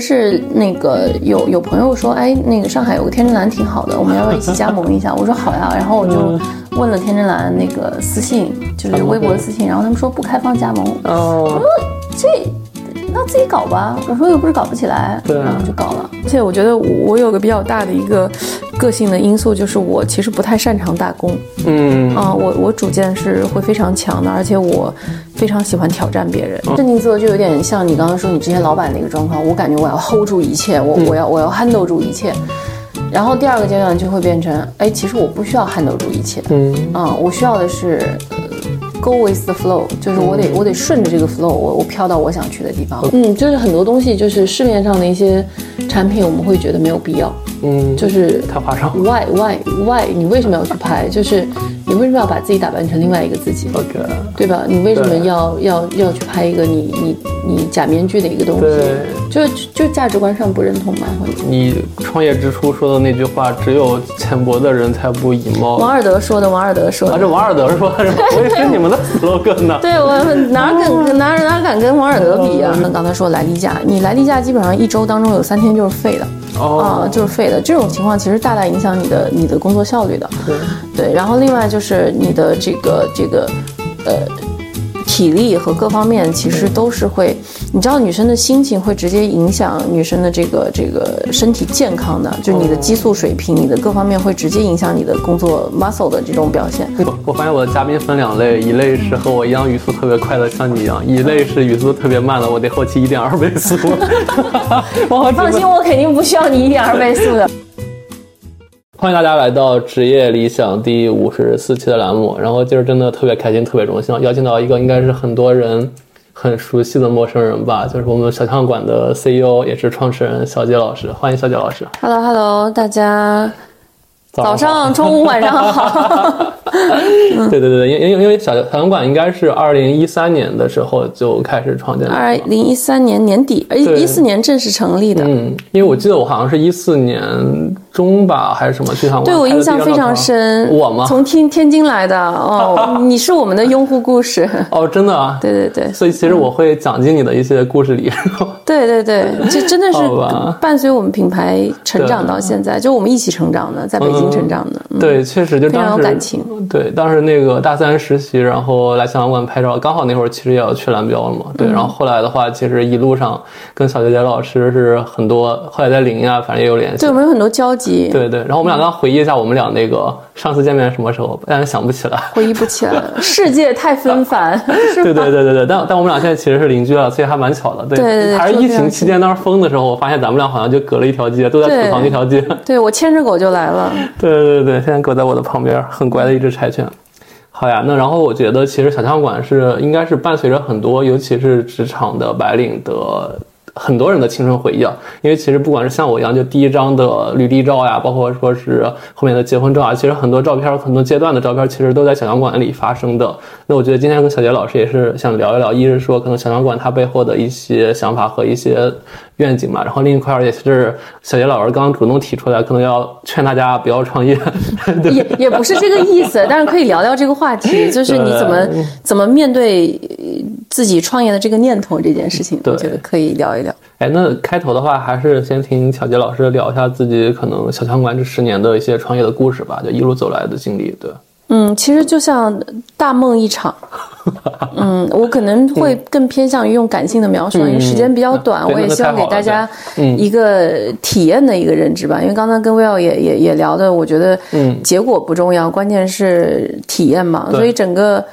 是那个有有朋友说，哎，那个上海有个天真蓝挺好的，我们要不要一起加盟一下？我说好呀，然后我就问了天真蓝那个私信，就是微博的私信，然后他们说不开放加盟。哦，我说这那自己搞吧，我说又不是搞不起来，对啊然后就搞了。而且我觉得我有个比较大的一个个性的因素，就是我其实不太擅长打工。嗯啊、我我主见是会非常强的，而且我非常喜欢挑战别人。镇定自若就有点像你刚刚说你之前老板那个状况，我感觉我要 hold 住一切，我、我要我要 handle 住一切。然后第二个阶段就会变成，哎，其实我不需要 handle 住一切，嗯啊、我需要的是、呃 go with the flow，就是我得、我得顺着这个 flow，我我飘到我想去的地方。嗯，就是很多东西，就是市面上的一些产品，我们会觉得没有必要，嗯，就是太夸张。why why why，你为什么要去拍？就是你为什么要把自己打扮成另外一个自己？OK，对吧？你为什么要要要去拍一个你你你假面具的一个东西？对就就价值观上不认同吗？会你创业之初说的那句话，只有浅薄的人才不以貌。王尔德说的，王尔德说的啊，的。这王尔德说的？我以为是你们的 slogan 呢。对我哪敢哪哪敢跟王尔德比啊？那刚才说来例假，你来例假基本上一周当中有三天就是废的。啊，哦，就是废的。这种情况其实大大影响你的你的工作效率的。对对，然后另外就是你的这个这个呃体力和各方面其实都是会，你知道女生的心情会直接影响女生的这个这个身体健康的，就你的激素水平，你的各方面会直接影响你的工作 muscle 的这种表现。我我发现我的嘉宾分两类，一类是和我一样语速特别快的，像你一样；一类是语速特别慢的，我得后期一点二倍速。我 放心，我肯定不需要你一点二倍速的。欢迎大家来到职业理想第五十四期的栏目。然后今儿真的特别开心，特别荣幸，邀请到一个应该是很多人很熟悉的陌生人吧，就是我们小象馆的 CEO，也是创始人小杰老师。欢迎小杰老师。Hello Hello，大家早好上、中午、晚上好。对对对，因因因为小小象馆应该是二零一三年的时候就开始创建的。二零一三年年底，呃，对一四年正式成立的。嗯，因为我记得我好像是一四年中吧，还是什么对我印象非常深。我吗？从天天津来的哦，你是我们的用户故事。哦，真的啊。对对对所以其实我会讲进你的一些故事里。对对对，这真的是伴随我们品牌成长到现在，就我们一起成长的，在北京成长的。嗯对，确实就非常当时有感情。对，当时那个大三实习，然后来香港馆拍照，刚好那会儿其实也要去蓝标了嘛。嗯对，然后后来的话，其实一路上跟小姐姐老师是很多，后来在领英啊，反正也有联系对，我。们有很多交集，对对，然后我们俩刚回忆一下我们俩那个上次见面什么时候，但是想不起来。回忆不起来了。世界太纷繁，对？对对对对，但但我们俩现在其实是邻居了，所以还蛮巧的。对对对对还是疫情期间当时封的时候，我发现咱们俩好像就隔了一条街，都在对厨房那条街。对我牵着狗就来了。对对对，现在狗在我的旁边，很乖的一只柴犬。好呀，那然后我觉得其实小象馆是应该是伴随着很多，尤其是职场的白领的很多人的青春回忆啊。因为其实不管是像我一样，就第一张的履历照呀，包括说是后面的结婚照啊，其实很多照片、很多阶段的照片，其实都在小象馆里发生的。那我觉得今天跟小杰老师也是想聊一聊，一是说可能小象馆它背后的一些想法和一些愿景嘛，然后另一块儿也是小杰老师刚刚主动提出来，可能要劝大家不要创业。也也不是这个意思，但是可以聊聊这个话题，就是你怎么怎么面对呃自己创业的这个念头这件事情，我觉得可以聊一聊。哎，那开头的话，还是先听小杰老师聊一下自己可能小强馆这十年的一些创业的故事吧，就一路走来的经历。对，嗯，其实就像大梦一场。嗯，我可能会更偏向于用感性的描述，因为时间比较短，我也希望给大家一个体验的一个认知吧。因为刚才跟 Will 也也也聊的，我觉得结果不重要，关键是体验嘛。所以整个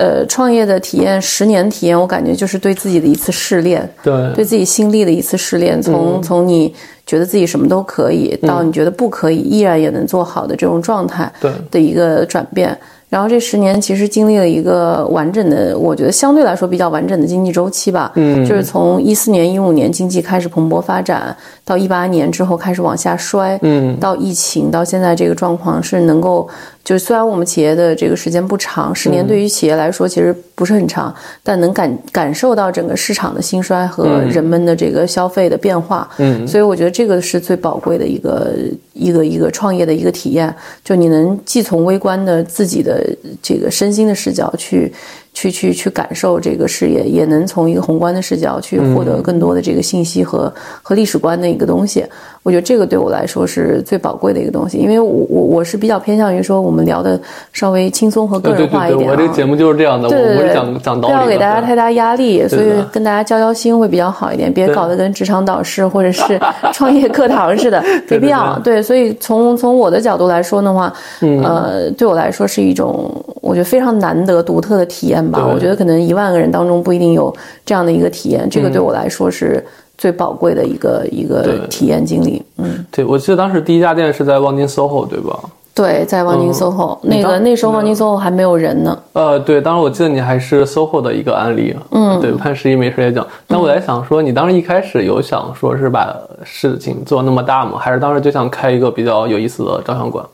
呃创业的体验，十年体验，我感觉就是对自己的一次试炼，对，对自己心力的一次试炼。从从你觉得自己什么都可以，到你觉得不可以，依然也能做好的这种状态对的一个转变。然后这十年其实经历了一个完整的，我觉得相对来说比较完整的经济周期吧。嗯，就是从一四年、一五年经济开始蓬勃发展，到一八年之后开始往下摔，嗯，到疫情，到现在这个状况是能够，就是虽然我们企业的这个时间不长，十年对于企业来说其实不是很长，但能感感受到整个市场的兴衰和人们的这个消费的变化。嗯，所以我觉得这个是最宝贵的一个一个一个创业的一个体验，就你能既从微观的自己的这个身心的视角去去去去感受这个事业，也能从一个宏观的视角去获得更多的这个信息和和历史观的一个东西。我觉得这个对我来说是最宝贵的一个东西，因为我我我是比较偏向于说我们聊的稍微轻松和个人化一点。我这个节目就是这样的，对我是讲讲道理，不要给大家太大压力，所以跟大家交交心会比较好一点，别搞得跟职场导师或者是 创业课堂似的，没必要。对，所以从从我的角度来说的话，呃，对我来说是一种我觉得非常难得、独特的体验吧。我觉得可能一万个人当中不一定有这样的一个体验，这个对我来说是。最宝贵的一个一个体验经历，嗯，对，我记得当时第一家店是在望京 SOHO，对吧？对，在望京 SOHO，那个那时候望京 SOHO 还没有人呢。呃，对，当时我记得你还是 SOHO 的一个案例，嗯，对，潘石屹没事也讲。但我在想说，你当时一开始有想说是把事情做那么大吗？还是当时就想开一个比较有意思的照相馆？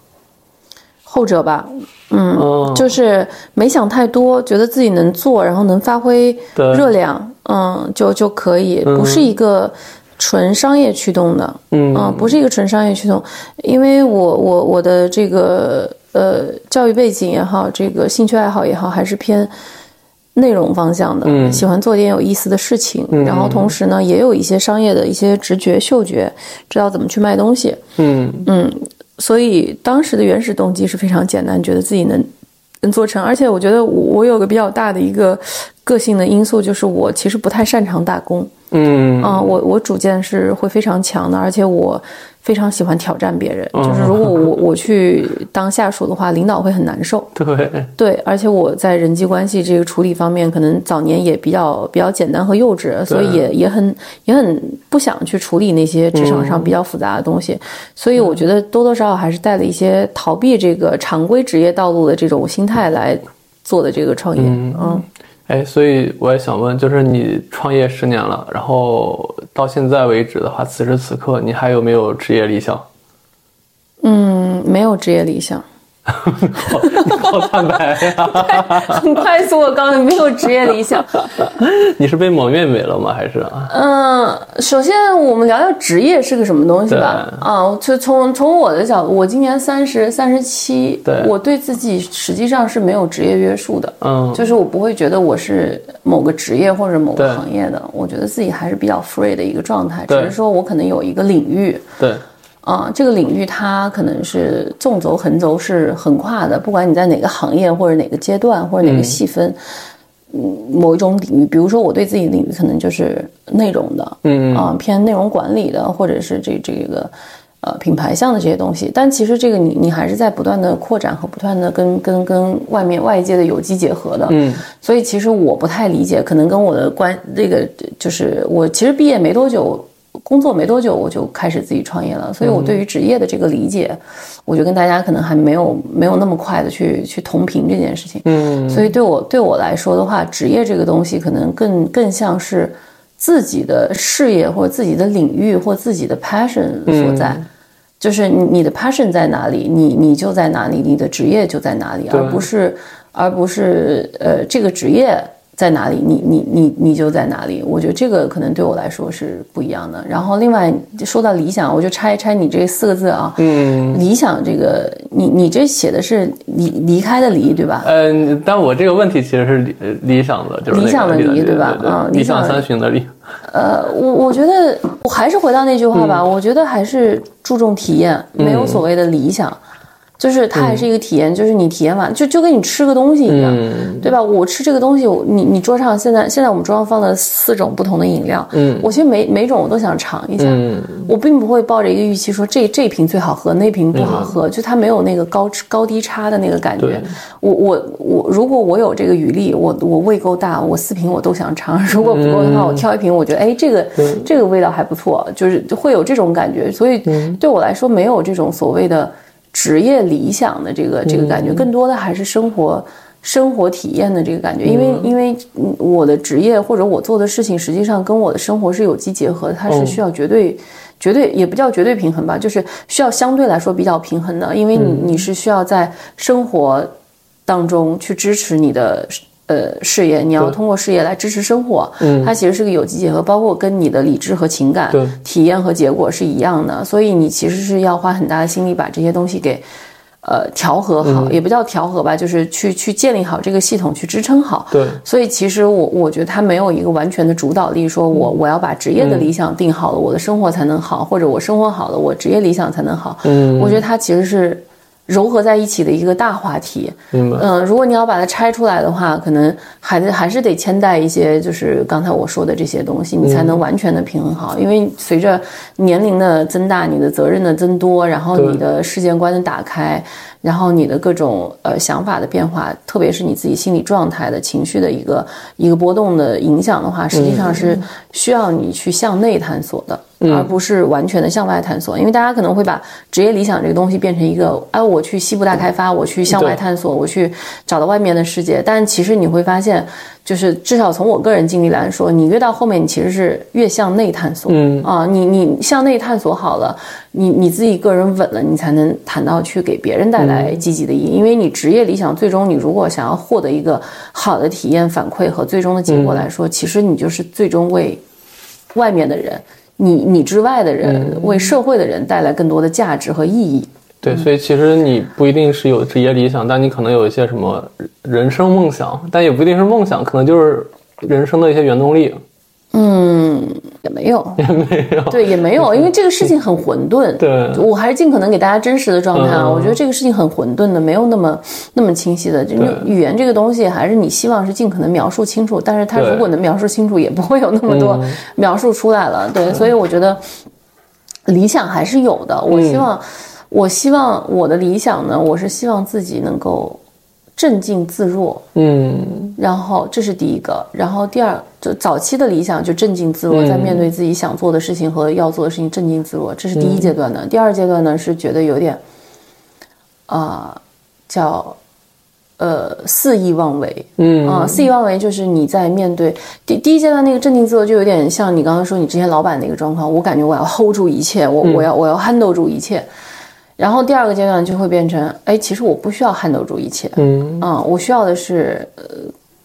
后者吧，嗯，就是没想太多，觉得自己能做，然后能发挥热量。嗯，就就可以，不是。一个纯商业驱动的，嗯，不是一个纯商业驱动，因为我我我的这个呃教育背景也好，这个兴趣爱好也好，还是偏内容方向的，喜欢做点有意思的事情，然后同时呢，也有一些商业的一些直觉、嗅觉，知道怎么去卖东西，嗯。嗯，所以当时的原始动机是非常简单，觉得自己能能做成，而且我觉得我有个比较大的一个。个性的因素就是我其实不太擅长打工，嗯啊，我我主见是会非常强的，而且我非常喜欢挑战别人。就是如果我我去当下属的话，领导会很难受。对对，而且我在人际关系这个处理方面，可能早年也比较比较简单和幼稚，所以也也很也很不想去处理那些职场上比较复杂的东西。所以我觉得多多少少还是带了一些逃避这个常规职业道路的这种心态来做的这个创业。嗯。哎，所以我也想问，就是你创业十年了，然后到现在为止的话，此时此刻你还有没有职业理想？嗯，没有职业理想。好坦白呀！很快速，我告诉你，没有职业理想。你是被蒙面没了吗？还是？嗯，首先我们聊聊职业是个什么东西吧。啊，就从从我的角度，我今年三十三十七，对，我对自己实际上是没有职业约束的。嗯，就是我不会觉得我是某个职业或者某个行业的，我觉得自己还是比较 free 的一个状态。只是说我可能有一个领域。对。啊，这个领域它可能是纵轴、横轴是横跨的，不管你在哪个行业或者哪个阶段或者哪个细分，嗯，某一种领域，比如说我对自己的领域可能就是内容的，嗯啊，偏内容管理的，或者是这这个呃品牌项的这些东西。但其实这个你你还是在不断的扩展和不断的跟跟跟外面外界的有机结合的，嗯，所以其实我不太理解，可能跟我的关这个就是我其实毕业没多久。工作没多久，我就开始自己创业了，所以我对于职业的这个理解，我就跟大家可能还没有没有那么快的去去同频这件事情。嗯，所以对我对我来说的话，职业这个东西可能更更像是自己的事业或者自己的领域或自己的 passion 所在，就是你的 passion 在哪里，你你就在哪里，你的职业就在哪里，而不是而不是呃这个职业。在哪里，你你你你就在哪里。我觉得这个可能对我来说是不一样的。然后另外说到理想，我就拆一拆你这四个字啊。嗯。理想这个，你你这写的是离离开的离，对吧？嗯，但我这个问题其实是理理想的，就是理想的离，对吧？啊，理想三旬的理。呃，我我觉得我还是回到那句话吧，我觉得还是注重体验，没有所谓的理想。就是它还是一个体验，就是你体验完，就就跟你吃个东西一样，对吧？我吃这个东西，你你桌上现在现在我们桌上放了四种不同的饮料，嗯，我其实每每种我都想尝一下，嗯，我并不会抱着一个预期说这这瓶最好喝，那瓶不好喝，就它没有那个高高低差的那个感觉。我我我，如果我有这个余力，我我胃够大，我四瓶我都想尝。如果不够的话，我挑一瓶，我觉得哎，这个这个味道还不错，就是会有这种感觉。所以对我来说，没有这种所谓的。职业理想的这个这个感觉，更多的还是生活生活体验的这个感觉。因为因为我的职业或者我做的事情，实际上跟我的生活是有机结合的，它是需要绝对绝对也不叫绝对平衡吧，就是需要相对来说比较平衡的。因为你你是需要在生活当中去支持你的。呃，事业你要通过事业来支持生活，嗯，它其实是个有机结合，包括跟你的理智和情感、体验和结果是一样的，所以你其实是要花很大的心力把这些东西给，呃调和好，也不叫调和吧，就是去去建立好这个系统，去支撑好。对，所以其实我我觉得他没有一个完全的主导力，说我我要把职业的理想定好了，我的生活才能好，或者我生活好了，我职业理想才能好。嗯，我觉得他其实是。糅合在一起的一个大话题，嗯，如果你要把它拆出来的话，可能还得还是得牵带一些，就是刚才我说的这些东西，你才能完全的平衡好。因为随着年龄的增大，你的责任的增多，然后你的世界观的打开，然后你的各种呃想法的变化，特别是你自己心理状态的情绪的一个一个波动的影响的话，实际上是需要你去向内探索的。而不是完全的向外探索，因为大家可能会把职业理想这个东西变成一个，哎，我去西部大开发，我去向外探索，我去找到外面的世界。但其实你会发现，就是至少从我个人经历来说，你越到后面，你其实是越向内探索。嗯啊，你你向内探索好了，你你自己个人稳了，你才能谈到去给别人带来积极的意义。因为你职业理想最终，你如果想要获得一个好的体验反馈和最终的结果来说，其实你就是最终为外面的人。你你之外的人为社会的人带来更多的价值和意义。对，所以其实你不一定是有职业理想，但你可能有一些什么人生梦想，但也不一定是梦想，可能就是人生的一些原动力。嗯，也没有，也没有，对，也没有，因为这个事情很混沌。对，我还是尽可能给大家真实的状态啊。我觉得这个事情很混沌的，没有那么那么清晰的。就语言这个东西，还是你希望是尽可能描述清楚，但是它如果能描述清楚，也不会有那么多描述出来了。对，所以我觉得理想还是有的。我希望，我希望我的理想呢，我是希望自己能够。镇静自若，嗯，然后这是第一个，然后第二，就早期的理想就镇静自若，在面对自己想做的事情和要做的事情镇静自若，这是第一阶段的。第二阶段呢是觉得有点，啊，叫，呃，肆意妄为，嗯啊，肆意妄为就是你在面对第第一阶段那个镇静自若，就有点像你刚刚说你之前老板那个状况，我感觉我要 hold 住一切，我我要我要 handle 住一切。然后第二个阶段就会变成，哎，其实我不需要 handle 住一切，嗯，啊，我需要的是，呃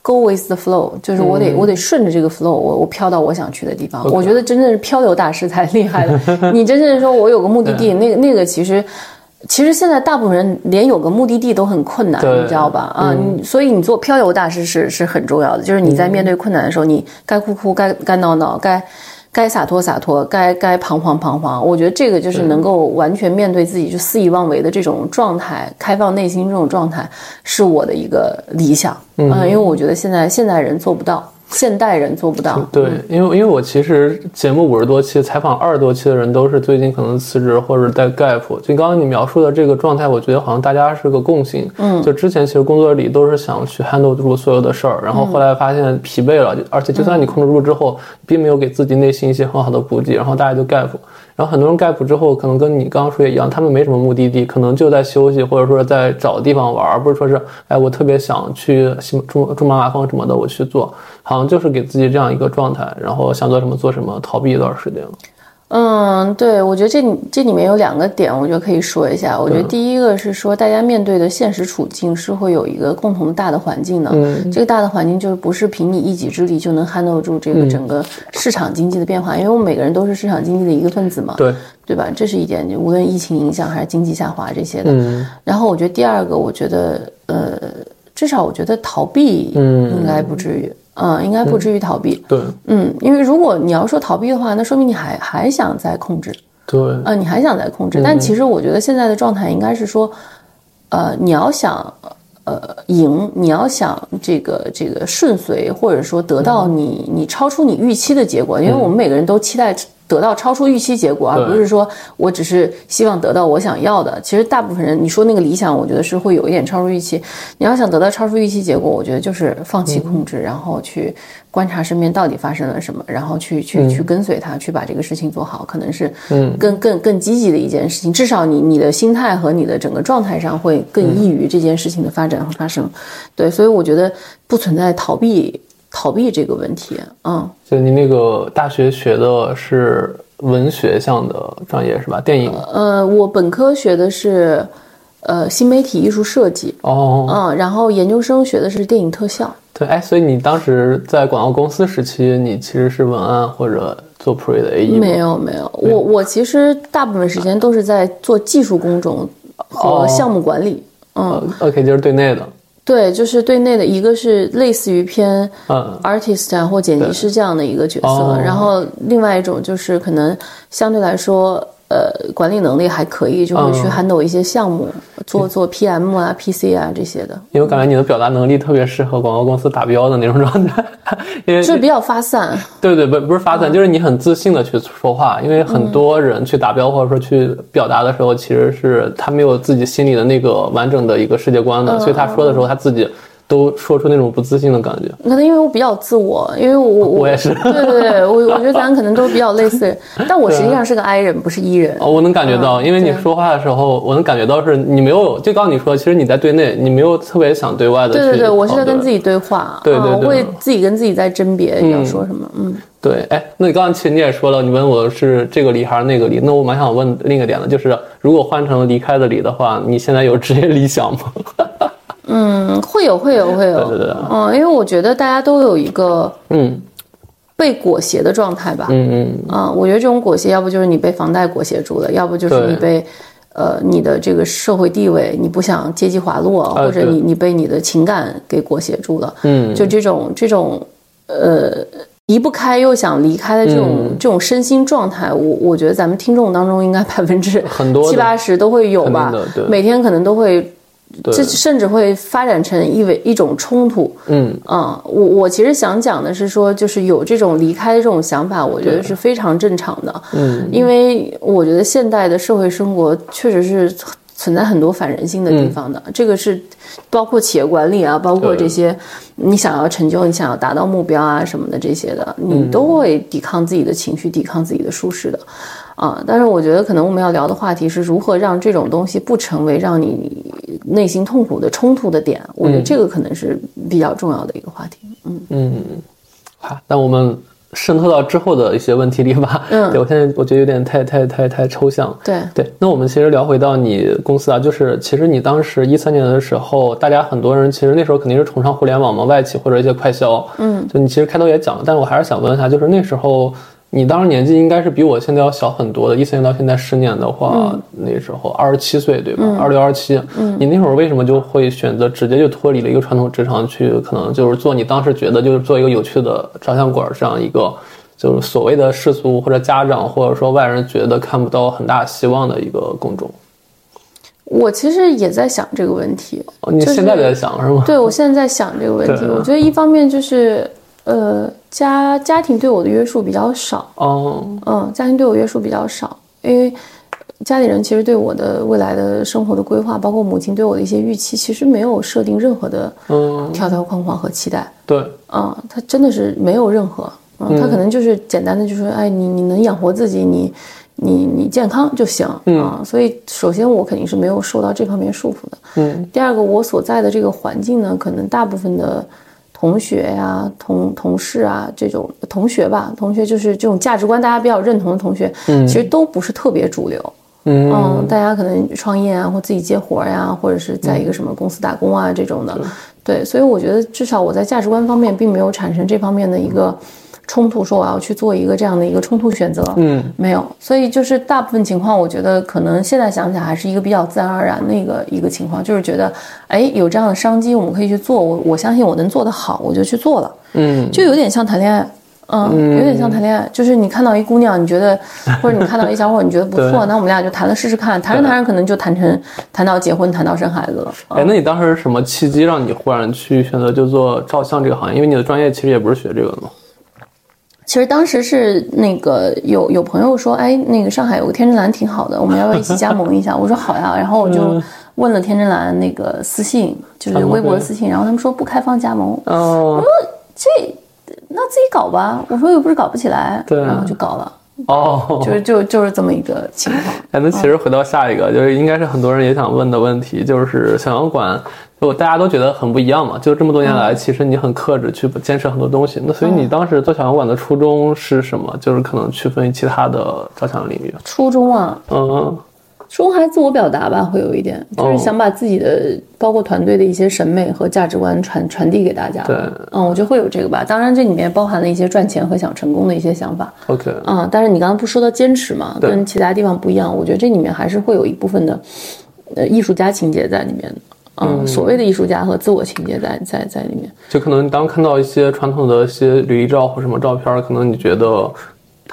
，go with the flow，就是我得我得顺着这个 flow，我我飘到我想去的地方。我觉得真正是漂流大师才厉害的。你真正说我有个目的地，那个那个其实，其实现在大部分人连有个目的地都很困难，你知道吧？啊，所以你做漂流大师是是很重要的，就是你在面对困难的时候，你该哭哭，该该闹闹，该。该洒脱洒脱，该该彷徨彷徨。我觉得这个就是能够完全面对自己就肆意妄为的这种状态，开放内心这种状态，是我的一个理想。嗯，因为我觉得现在现代人做不到。现代人做不到。对，因为因为我其实节目五十多期，采访二十多期的人都是最近可能辞职或者在 gap。就刚刚你描述的这个状态，我觉得好像大家是个共性。嗯，就之前其实工作里都是想去 handle 住所有的事儿，然后后来发现疲惫了，而且就算你控制住之后，并没有给自己内心一些很好的补给，然后大家就 gap。然后很多人 gap 之后，可能跟你刚刚说也一样，他们没什么目的地，可能就在休息，或者说在找地方玩，而不是说是，哎，我特别想去珠珠穆朗玛峰什么的，我去做，好像就是给自己这样一个状态，然后想做什么做什么，逃避一段时间。嗯，对，我觉得这这里面有两个点，我觉得可以说一下。我觉得第一个是说，大家面对的现实处境是会有一个共同大的环境的。嗯，这个大的环境就是不是凭你一己之力就能 handle 住这个整个市场经济的变化，因为我们每个人都是市场经济的一个分子嘛。对，对吧？这是一点，无论疫情影响还是经济下滑这些的。嗯。然后我觉得第二个，我觉得呃，至少我觉得逃避应该不至于。嗯，应该不至于逃避。对，嗯，因为如果你要说逃避的话，那说明你还还想再控制。对，呃，你还想再控制。但其实我觉得现在的状态应该是说，呃，你要想呃赢，你要想这个这个顺遂，或者说得到你你超出你预期的结果，因为我们每个人都期待。得到超出预期结果，而不是说我只是希望得到我想要的。其实大部分人，你说那个理想，我觉得是会有一点超出预期。你要想得到超出预期结果，我觉得就是放弃控制，然后去观察身边到底发生了什么，然后去去去跟随他，去把这个事情做好，可能是嗯更更更积极的一件事情。至少你你的心态和你的整个状态上会更易于这件事情的发展和发生。对，所以我觉得不存在逃避。逃避这个问题，嗯，就你那个大学学的是文学向的专业是吧？电影？呃，我本科学的是，呃，新媒体艺术设计，哦，嗯，然后研究生学的是电影特效。对，哎，所以你当时在广告公司时期，你其实是文案或者做 pre 的 AE 没有没有，我我其实大部分时间都是在做技术工种。和项目管理。嗯，OK，就是对内的。对，就是对内的一个是类似于偏 artist 啊或剪辑师这样的一个角色，然后另外一种就是可能相对来说。呃，管理能力还可以，就会去 handle 一些项目，做做 PM 啊、PC 啊这些的。因为我感觉你的表达能力特别适合广告公司打标的那种状态，因为就比较发散。对对，不不是发散，就是你很自信的去说话。因为很多人去打标或者说去表达的时候，其实是他没有自己心里的那个完整的一个世界观的，所以他说的时候他自己。都说出那种不自信的感觉，可能因为我比较自我，因为我我也是，对对对，我 我觉得咱可能都比较类似，但我实际上是个 I 人，不是 E 人。哦，我能感觉到，因为你说话的时候，我能感觉到是你没有，就刚你说，其实你在对内，你没有特别想对外的。对对对，我是在跟自己对话，对对对，我会自己跟自己在甄别要说什么。嗯，对，哎，那你刚刚其实你也说了，你问我是这个离还是那个离，那我蛮想问另一个点的，就是如果换成离开的离的话，你现在有职业理想吗？嗯，会有，会有，会有。对对对。嗯，因为我觉得大家都有一个嗯被裹挟的状态吧。嗯嗯。啊，我觉得这种裹挟，要不就是你被房贷裹挟住了，要不就是你被呃你的这个社会地位，你不想阶级滑落，或者你你被你的情感给裹挟住了。嗯。就这种这种呃离不开又想离开的这种这种身心状态，我我觉得咱们听众当中应该百分之很多七八十都会有吧。对。每天可能都会。这甚至会发展成一为一种冲突。嗯啊，我我其实想讲的是说，就是有这种离开的这种想法，我觉得是非常正常的。嗯，因为我觉得现代的社会生活确实是存在很多反人性的地方的。这个是包括企业管理啊，包括这些你想要成就、你想要达到目标啊什么的这些的，你都会抵抗自己的情绪，抵抗自己的舒适的。啊，但是我觉得可能我们要聊的话题是如何让这种东西不成为让你内心痛苦的冲突的点。我觉得这个可能是比较重要的一个话题。嗯嗯，好，那我们渗透到之后的一些问题里吧。嗯，对我现在我觉得有点太太太太抽象。对对，那我们其实聊回到你公司啊，就是其实你当时一三年的时候，大家很多人其实那时候肯定是崇尚互联网嘛，外企或者一些快销。嗯，就你其实开头也讲了，但是我还是想问一下，就是那时候。你当时年纪应该是比我现在要小很多的，一三年到现在十年的话，那时候二十七岁对吧？二六二七，你那会儿为什么就会选择直接就脱离了一个传统职场，去可能就是做你当时觉得就是做一个有趣的照相馆这样一个，就是所谓的世俗或者家长或者说外人觉得看不到很大希望的一个工种？我其实也在想这个问题。你现在在想是吗？对，我现在在想这个问题。我觉得一方面就是。呃，家家庭对我的约束比较少哦，嗯，家庭对我约束比较少，因为家里人其实对我的未来的生活的规划，包括母亲对我的一些预期，其实没有设定任何的嗯条条框框和期待。对，嗯，他真的是没有任何，嗯，他可能就是简单的就说，哎，你你能养活自己，你你你健康就行啊。所以，首先我肯定是没有受到这方面束缚的。嗯，第二个，我所在的这个环境呢，可能大部分的。同学呀，同同事啊，这种同学吧，同学就是这种价值观大家比较认同的同学，嗯，其实都不是特别主流，嗯，大家可能创业啊，或自己接活呀，或者是在一个什么公司打工啊这种的，对，所以我觉得至少我在价值观方面并没有产生这方面的一个。冲突说我要去做一个这样的一个冲突选择，嗯，没有，所以就是大部分情况，我觉得可能现在想起来还是一个比较自然而然的一个一个情况，就是觉得，哎，有这样的商机，我们可以去做，我我相信我能做得好，我就去做了，嗯，就有点像谈恋爱，嗯，有点像谈恋爱，就是你看到一姑娘，你觉得，或者你看到一小伙，你觉得不错，那我们俩就谈了试试看，谈着谈着可能就谈成谈到结婚，谈到生孩子了。哎，那你当时什么契机让你忽然去选择就做照相这个行业？因为你的专业其实也不是学这个的嘛。其实当时是那个有有朋友说，哎，那个上海有个天真蓝挺好的，我们要不要一起加盟一下？我说好呀，然后我就问了天真蓝那个私信，就是微博私信，然后他们说不开放加盟。哦，我说这那自己搞吧，我说又不是搞不起来，对，然后就搞了。哦，就是就就是这么一个情况。哎，那其实回到下一个，就是应该是很多人也想问的问题，就是小洋馆。就大家都觉得很不一样嘛，就这么多年来，其实你很克制去坚持很多东西。那所以你当时做小洋馆的初衷是什么？就是可能区分于其他的照相领域。初衷啊，嗯，初衷还是自我表达吧，会有一点，就是想把自己的包括团队的一些审美和价值观传传递给大家。对，嗯，我觉得会有这个吧。当然这里面包含了一些赚钱和想成功的一些想法。OK，嗯，但是你刚刚不说到坚持嘛，跟其他地方不一样，我觉得这里面还是会有一部分的。呃艺术家情节在里面的。嗯，所谓的艺术家和自我情节在在在里面。就可能当看到一些传统的一些履历照或什么照片，可能你觉得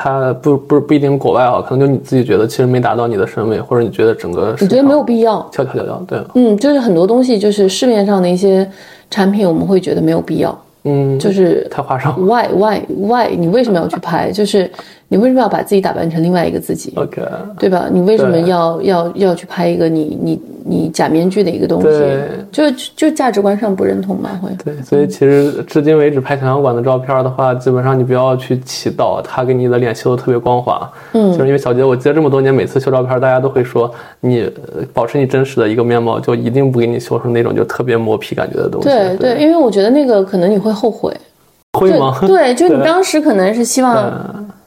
它不不不一定国外啊，可能就你自己觉得其实没达到你的审美，或者你觉得整个你觉得没有必要，跳跳跳跳，对，嗯，就是很多东西就是市面上的一些产品，我们会觉得没有必要，嗯，就是太花哨。why why why 你为什么要去拍？就是你为什么要把自己打扮成另外一个自己？OK，对吧？你为什么要要要去拍一个你你你假面具的一个东西对？就就价值观上不认同吧？会。对，所以其实至今为止拍想象馆的照片的话，基本上你不要去祈祷他给你的脸修的特别光滑，嗯就是因为小杰，我记得这么多年，每次修照片，大家都会说你呃保持你真实的一个面貌，就一定不给你修成那种就特别磨皮感觉的东西。对对，因为我觉得那个可能你会后悔。会吗？对对，就你 当时可能是希望，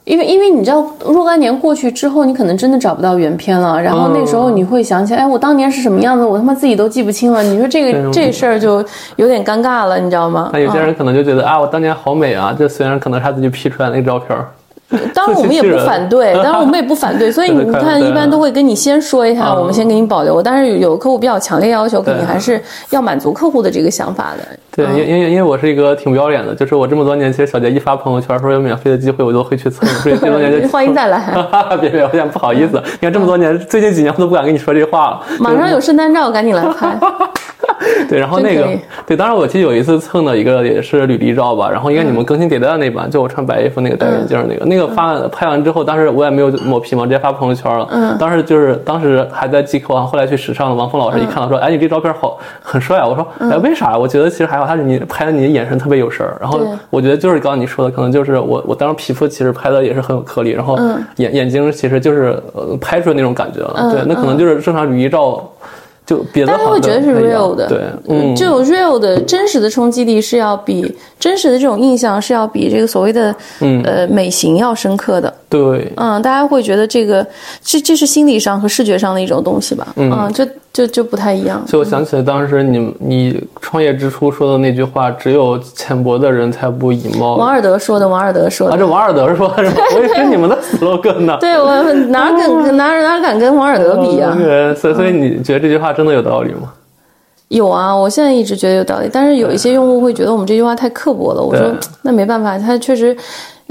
因为因为你知道若干年过去之后，你可能真的找不到原片了，然后那时候你会想起来，哎，我当年是什么样子，我他妈自己都记不清了。你说这个这事儿就有点尴尬了，你知道吗？那有些人可能就觉得啊，我当年好美啊，这虽然可能是他自己 P 出来的那个照片儿，当然我们也不反对，当然我们也不反对，所以你看，一般都会跟你先说一下，嗯我们先给你保留。但是有客户比较强烈要求，肯定还是要满足客户的这个想法的。对，因因为因为我是一个挺不要脸的，就是我这么多年，其实小杰一发朋友圈说有免费的机会，我都会去蹭，所以这么多年就 欢迎再来，别别，我有点不好意思。你看这么多年，最近几年我都不敢跟你说这话了。马上有圣诞照，赶紧来拍。对，然后那个对，当然我记得有一次蹭的一个也是履历照吧，然后应该你们更新迭代的那版，就我穿白衣服那个戴眼镜那个，那个发拍完之后，当时我也没有抹皮嘛，直接发朋友圈了。嗯，当时就是当时还在 GQ 啊，后来去时尚的王峰老师一看到说，哎，你这照片好很帅啊，我说，哎，为啥？我觉得其实还好，他是你拍的你的眼神特别有神儿，然后我觉得就是刚刚你说的，可能就是我我当时皮肤其实拍的也是很有颗粒，然后眼眼睛其实就是呃拍出来那种感觉了，对，那可能就是正常履历照。就别的大家会觉得是 real 的，对，嗯，这种 real 的真实的冲击力是要比真实的这种印象是要比这个所谓的嗯。呃美型要深刻的。对，嗯，大家会觉得这个这这是心理上和视觉上的一种东西吧？嗯，就就就不太一样。所以我想起来当时你你创业之初说的那句话，只有浅薄的人才不以貌。王尔德说的，王尔德说的啊，的。这王尔德说的，我以为是你们的 slogan 呢。对我哪敢哪哪敢跟王尔德比呀、对，所以所以你觉得这句话真的有道理吗？有啊，我现在一直觉得有道理，但是有一些用户会觉得我们这句话太刻薄了。我说那没办法，他确实，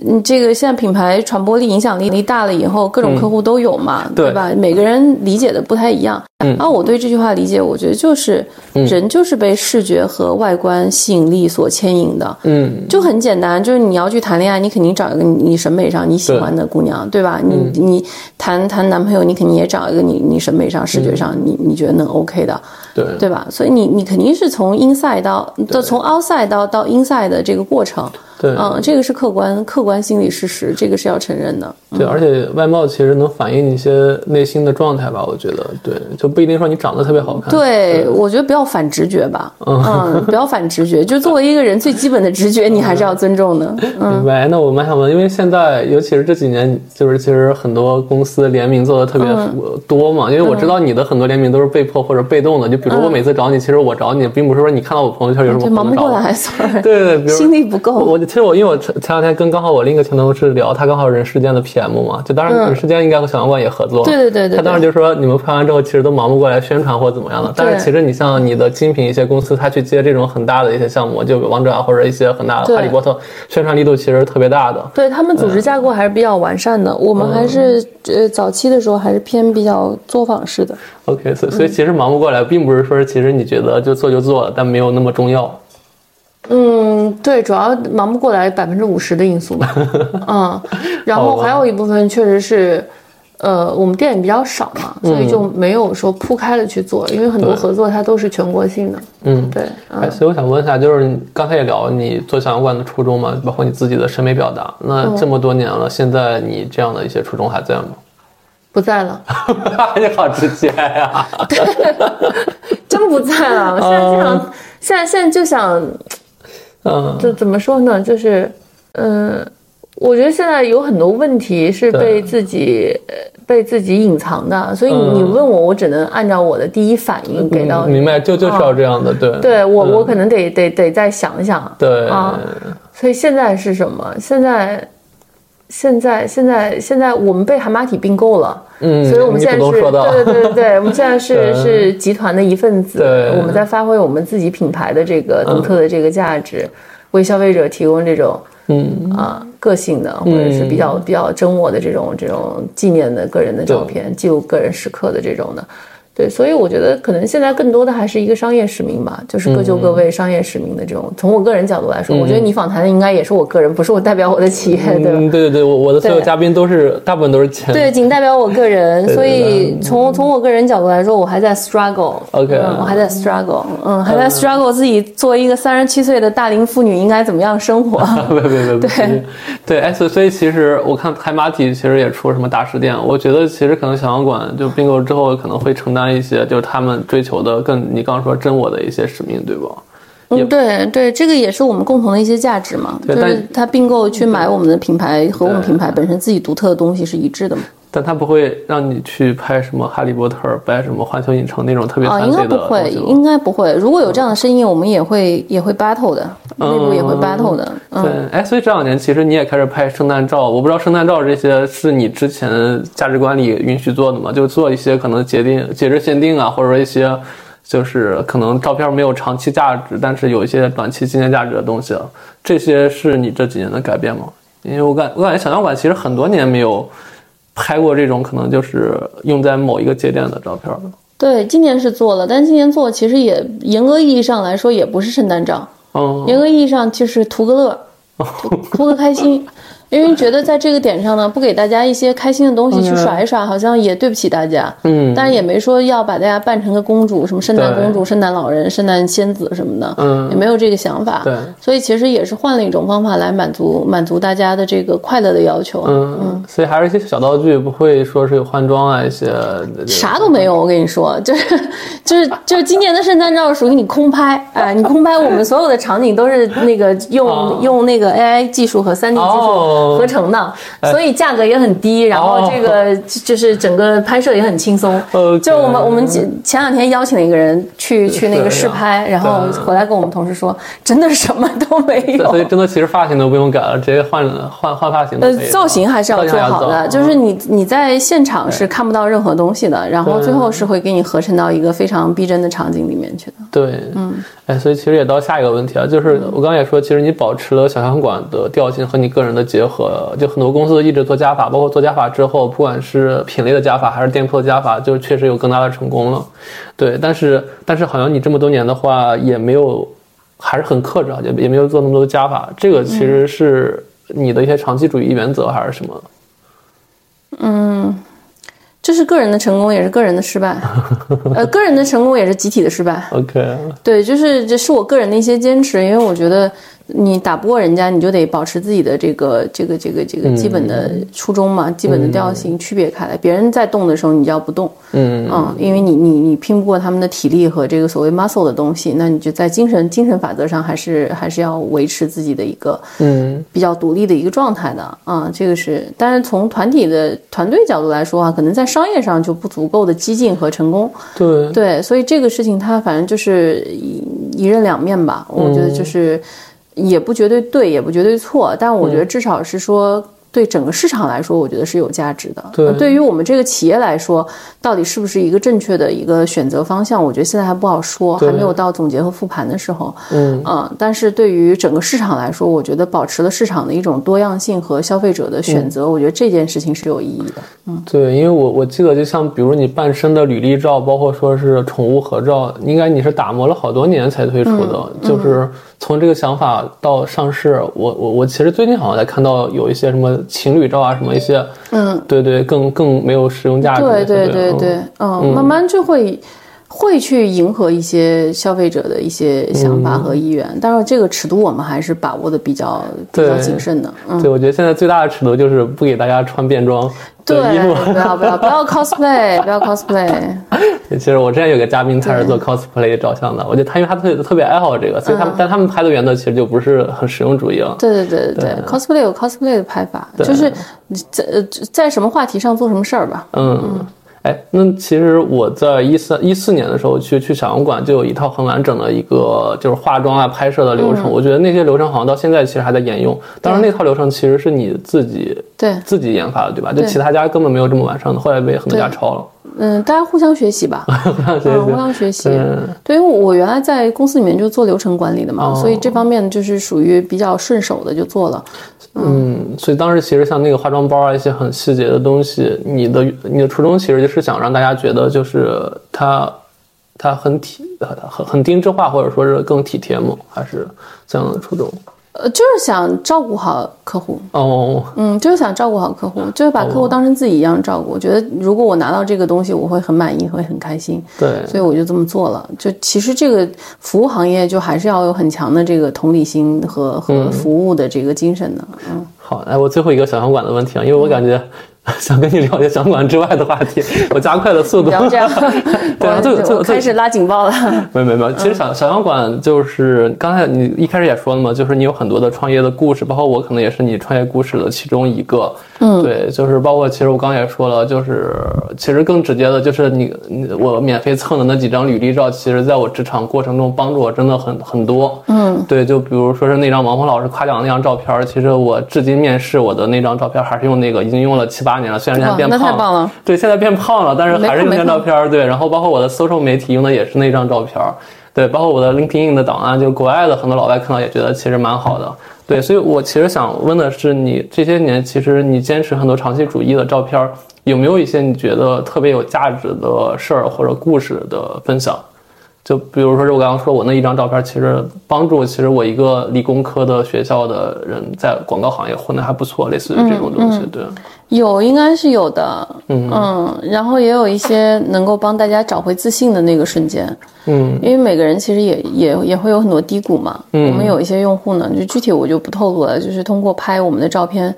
嗯，这个现在品牌传播力、影响力力大了以后，各种客户都有嘛，嗯对吧？每个人理解的不太一样。嗯然后我对这句话理解，我觉得就是、人就是被视觉和外观吸引力所牵引的。嗯，就很简单，就是你要去谈恋爱，你肯定找一个你你审美上你喜欢的姑娘，对吧？你嗯你谈谈男朋友，你肯定也找一个你你审美上、视觉上你你觉得能 OK 的。对，对吧？所以你你肯定是从 inside 到到从 outside 到到 inside 的这个过程，对嗯，这个是客观客观心理事实，这个是要承认的。对，而且外貌其实能反映一些内心的状态吧，我觉得，对，就不一定说你长得特别好看。对，我觉得不要反直觉吧，嗯，不要反直觉，就作为一个人最基本的直觉，你还是要尊重的。嗯，明白。那我蛮想问，因为现在尤其是这几年，就是其实很多公司联名做的特别多嘛。因为我知道你的很多联名都是被迫或者被动的，就比如我每次找你，其实我找你并不是说你看到我朋友圈有什么就忙不过来对对心力不够。我其实我因为我前前两天跟刚好我另一个前同事聊，他刚好人世间的 PM 嘛，就当然人世间应该和小阳关也合作。对对对对他当时就说你们拍完之后其实都忙不过来宣传或怎么样的，但是其实你像你的精品一些公司，他去接这种很大的一些项目，就王者啊或者一些很大的哈利波特，宣传力度其实特别大的。对他们组织架构还是比较完善的，我们还是呃早期的时候还是偏比较作坊式的。OK，所以所以其实忙不过来，并不是说其实你觉得就做就做了，但没有那么重要。嗯，对，主要忙不过来百分之五十的因素吧。嗯，然后还有一部分确实是，呃，我们店也比较少嘛，所以就没有说铺开了去做，因为很多合作它都是全国性的。嗯，对，哎，嗯，所以我想问一下，就是刚才也聊你做小阳关的初衷嘛，包括你自己的审美表达。那这么多年了，现在你这样的一些初衷还在吗？不在了，你好直接呀、真不在了。我现在就想，现在现在就想，嗯，就怎么说呢？就是，嗯、我觉得现在有很多问题是被自己呃被自己隐藏的，所以嗯你问我，我只能按照我的第一反应给到你。明白，就就是要这样的，对对我，我可能得得得再想想。对，啊所以现在是什么？现在，现在现在现在我们被海马体并购了，嗯，所以我们现在是，对对对对对，我们现在是 是集团的一份子对，我们在发挥我们自己品牌的这个独特的这个价值，为消费者提供这种嗯。啊个性的或者是比较比较真我的这种这种纪念的个人的照片，记录个人时刻的这种的。对，所以我觉得可能现在更多的还是一个商业使命吧，就是各就各位商业使命的这种。从我个人角度来说，我觉得你访谈的应该也是我个人，不是我代表我的企业，对吧？嗯，对对对，我我的所有嘉宾都是大部分都是前对，仅代表我个人，对所以从从我个人角度来说，我还在 struggle。OK 嗯，我还在 struggle，嗯，还在 struggle 自己作为一个三十七岁的大龄妇女应该怎么样生活。别别别别对对，哎，所以所以其实我看海马体其实也出了什么大事件，我觉得其实可能小洋馆就并购之后可能会承担一些就是他们追求的更你刚刚说真我的一些使命，对吧？也嗯，对对，这个也是我们共同的一些价值嘛，就是他并购去买我们的品牌和我们品牌本身自己独特的东西是一致的嘛。但他不会让你去拍什么哈利波特、拍什么环球影城那种特别啊，应该不会应该不会。如果有这样的生意，我们也会也会 battle 的，内部也会 battle 的。嗯，对，哎，所以这两年其实你也开始拍圣诞照，我不知道圣诞照这些是你之前价值观里允许做的吗？就做一些可能节定节日限定啊，或者说一些就是可能照片没有长期价值，但是有一些短期纪念价值的东西，这些是你这几年的改变吗？因为我感我感觉小象馆其实很多年没有拍过这种可能就是用在某一个节点的照片了。对，今年是做了，但今年做其实也严格意义上来说也不是圣诞照，嗯，严格意义上就是图个乐，图图个开心。因为觉得在这个点上呢，不给大家一些开心的东西去耍一耍，好像也对不起大家。嗯，但是也没说要把大家扮成个公主，什么圣诞公主、圣诞老人、圣诞仙子什么的，嗯。也没有这个想法。对，所以其实也是换了一种方法来满足满足大家的这个快乐的要求。嗯，所以还是一些小道具，不会说是有换装啊一些啥都没有，我跟你说，就是就是就是今年的圣诞照属于你空拍，哎、你空拍，我们所有的场景都是那个用、哦。用那个 AI 技术和 3D 技哦。术合成的，所以价格也很低，然后这个就是整个拍摄也很轻松。就我们我们前前两天邀请了一个人去去那个试拍，然后回来跟我们同事说，真的什么都没有。所以真的其实发型都不用改了，直接换换换发型呃造型还是要做好的，就是你你在现场是看不到任何东西的，然后最后是会给你合成到一个非常逼真的场景里面去的。对，嗯，哎，所以其实也到下一个问题啊，就是我刚刚也说，其实你保持了小香馆的调性和你个人的结合，就很多公司一直做加法，包括做加法之后，不管是品类的加法还是店铺的加法，就确实有更大的成功了。对，但是但是好像你这么多年的话，也没有还是很克制啊，也也没有做那么多的加法，这个其实是你的一些长期主义原则还是什么？嗯这是个人的成功，也是个人的失败。呃，个人的成功也是集体的失败。OK，对，就是这是我个人的一些坚持，因为我觉得你打不过人家，你就得保持自己的这个这个这个这个基本的初衷嘛，基本的调性区别开来。别人在动的时候，你就要不动。嗯嗯，因为你你你拼不过他们的体力和这个所谓 muscle 的东西，那你就在精神精神法则上还是还是要维持自己的一个嗯比较独立的一个状态的啊、这个是。但是从团体的团队角度来说啊，可能在商业上就不足够的激进和成功。对，对，所以这个事情它反正就是一一刃两面吧。我觉得就是也不绝对对，也不绝对错，但我觉得至少是说。对整个市场来说，我觉得是有价值的。对呃对于我们这个企业来说，到底是不是一个正确的一个选择方向，我觉得现在还不好说，还没有到总结和复盘的时候。嗯嗯，但是对于整个市场来说，我觉得保持了市场的一种多样性和消费者的选择，我觉得这件事情是有意义的。嗯对，因为我我记得，就像比如你半身的履历照，包括说是宠物合照，应该你是打磨了好多年才推出的。嗯就是从这个想法到上市，我我我其实最近好像在看到有一些什么情侣照啊，什么一些，嗯，对对，更更没有实用价值的。对对对嗯对，嗯，慢慢就会会去迎合一些消费者的一些想法和意愿，但是这个尺度我们还是把握的比较比较谨慎的，嗯，对，我觉得现在最大的尺度就是不给大家穿便装对衣服。，不要不要不要 cosplay，不要 cosplay，其实我之前有个嘉宾，他是做 cosplay 照相的，我觉得他因为他特别特别爱好这个，所以他们、但他们拍的原则其实就不是很实用主义了。对对对对对，cosplay 有 cosplay 的拍法，就是你在呃在什么话题上做什么事儿吧，嗯，哎，那其实我在一三一四年的时候去去小红馆，就有一套很完整的一个就是化妆啊、拍摄的流程。我觉得那些流程好像到现在其实还在沿用。当然，那套流程其实是你自己对自己研发的，对吧？就其他家根本没有这么完善的，后来被很多家抄了。嗯，大家互相学习吧，互相学习，互相学习。对，因为我原来在公司里面就做流程管理的嘛，所以这方面就是属于比较顺手的就做了。嗯，所以当时其实像那个化妆包啊，一些很细节的东西，你的你的初衷其实就是想让大家觉得就是它它很体很很定制化，或者说是更体贴吗？还是这样的初衷？呃，就是想照顾好客户哦，嗯，就是想照顾好客户，就是把客户当成自己一样照顾。我觉得如果我拿到这个东西，我会很满意，会很开心。对，所以我就这么做了。就其实这个服务行业，就还是要有很强的这个同理心和和服务的这个精神的。嗯，好，哎，我最后一个小餐馆的问题啊，因为我感觉。想跟你聊一些小馆之外的话题，我加快了速度。对，就就开始拉警报了。没有没有没，其实小小洋馆就是刚才你一开始也说了嘛，就是你有很多的创业的故事，包括我可能也是你创业故事的其中一个。嗯，对，就是包括其实我刚也说了，就是其实更直接的就是你你我免费蹭的那几张履历照，其实在我职场过程中帮助我真的很很多。嗯，对，就比如说是那张王峰老师夸奖的那张照片，其实我至今面试我的那张照片还是用那个，已经用了七八年了，虽然现在变胖了。那太棒了。对，现在变胖了，但是还是那张照片。对，然后包括我的 social 媒体用的也是那张照片。对，包括我的 LinkedIn 的档案，就国外的很多老外看到也觉得其实蛮好的。对，所以我其实想问的是，你这些年其实你坚持很多长期主义的照片，有没有一些你觉得特别有价值的事儿或者故事的分享？就比如说，是我刚刚说我那一张照片，其实帮助其实我一个理工科的学校的人在广告行业混得还不错，类似于这种东西，对。有，应该是有的，嗯，然后也有一些能够帮大家找回自信的那个瞬间，嗯，因为每个人其实也也也会有很多低谷嘛，嗯，我们有一些用户呢，就具体我就不透露了，就是通过拍我们的照片，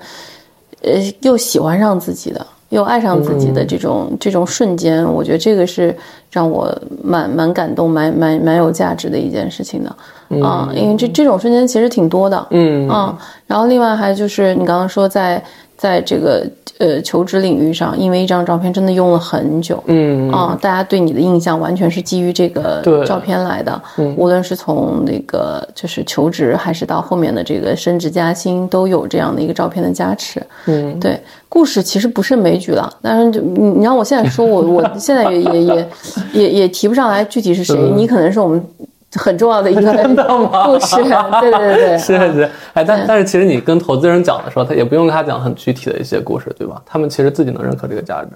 呃，又喜欢上自己的，又爱上自己的这种这种瞬间，我觉得这个是让我蛮蛮感动、蛮蛮蛮有价值的一件事情的，啊，因为这这种瞬间其实挺多的，嗯，啊，然后另外还就是你刚刚说在在这个。呃，求职领域上，因为一张照片真的用了很久，嗯啊，大家对你的印象完全是基于这个照片来的，无论是从那个就是求职，还是到后面的这个升职加薪，都有这样的一个照片的加持，嗯，对，故事其实不胜枚举了，但是就你你让我现在说，我我现在也也也也也提不上来具体是谁，你可能是我们。很重要的一个 故事，对对对，是是，哎，但但是其实你跟投资人讲的时候，他也不用跟他讲很具体的一些故事，对吧？他们其实自己能认可这个价值。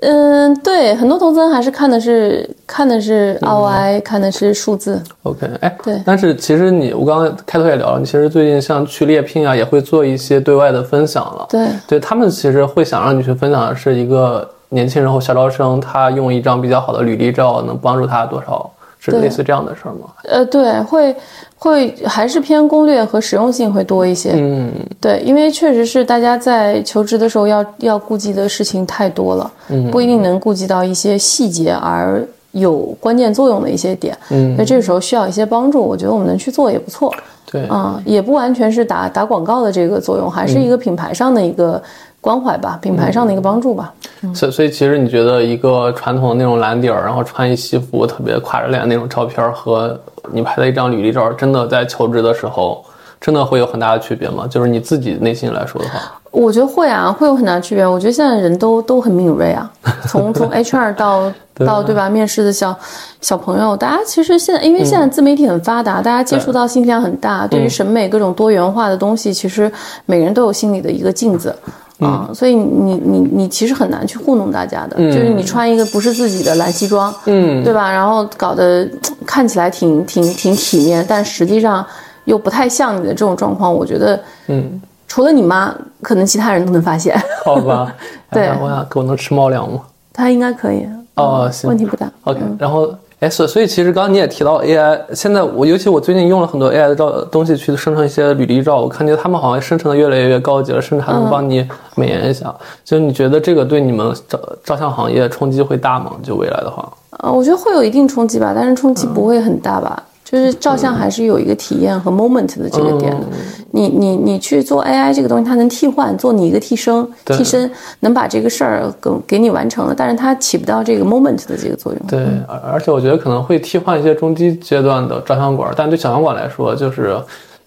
嗯，对，很多投资人还是看的是看的是 ROI，看的是数字。OK，哎，对。但是其实你，我刚刚开头也聊了，你其实最近像去猎聘啊，也会做一些对外的分享了。对，对他们其实会想让你去分享的是一个年轻人或小招生，他用一张比较好的履历照能帮助他多少。是类似这样的事儿吗？呃，对，会会还是偏攻略和实用性会多一些。嗯，对，因为确实是大家在求职的时候要要顾及的事情太多了，嗯，不一定能顾及到一些细节而有关键作用的一些点。嗯，那这个时候需要一些帮助，我觉得我们能去做也不错。对，啊，也不完全是打打广告的这个作用，还是一个品牌上的一个。关怀吧，品牌上的一个帮助吧。所所以，其实你觉得一个传统的那种蓝底儿，然后穿一西服，特别垮着脸那种照片，和你拍的一张履历照，真的在求职的时候，真的会有很大的区别吗？就是你自己内心来说的话，我觉得会啊，会有很大区别。我觉得现在人都都很敏锐啊，从从 HR 到到对吧，面试的小小朋友，大家其实现在因为现在自媒体很发达，大家接触到信息量很大，对于审美各种多元化的东西，其实每个人都有心里的一个镜子。啊，所以你你你其实很难去糊弄大家的，就是你穿一个不是自己的蓝西装，嗯，对吧？然后搞得看起来挺挺挺体面，但实际上又不太像你的这种状况，我觉得，嗯，除了你妈，可能其他人都能发现。好吧，对，我想我能吃猫粮吗？他应该可以，哦，行问题不大。OK，然后。哎，所所以其实刚刚你也提到 AI，现在我尤其我最近用了很多 AI 的照东西去生成一些履历照，我看见他们好像生成的越来越高级了，甚至还能帮你美颜一下。就你觉得这个对你们照照相行业冲击会大吗？就未来的话，呃，我觉得会有一定冲击吧，但是冲击不会很大吧。就是照相还是有一个体验和 moment 的这个点的。你你你去做 AI 这个东西，它能替换做你一个替身，替身能把这个事儿给给你完成了，但是它起不到这个 moment 的这个作用。对，而而且我觉得可能会替换一些中低阶段的照相馆，但对小相馆来说，就是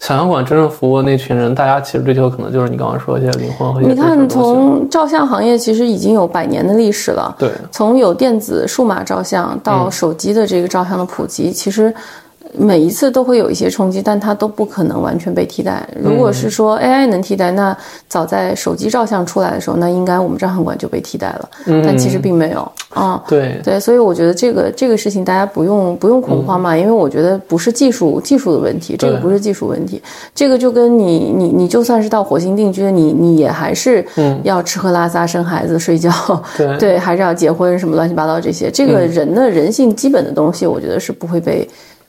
小相馆真正服务的那群人，大家其实追求可能就是你刚刚说一些灵魂和。你看，从照相行业其实已经有百年的历史了。对，从有电子数码照相到手机的这个照相的普及，其实。每一次都会有一些冲击，但它都不可能完全被替代。如果是说 AI 能替代，那早在手机照相出来的时候，那应该我们照相馆就被替代了。但其实并没有啊。对对，所以我觉得这个这个事情大家不用不用恐慌嘛，因为我觉得不是技术技术的问题，这个不是技术问题，这个就跟你你你就算是到火星定居，你你也还是要吃喝拉撒生孩子睡觉，对 对，还是要结婚什么乱七八糟这些，这个人的人性基本的东西，我觉得是不会被。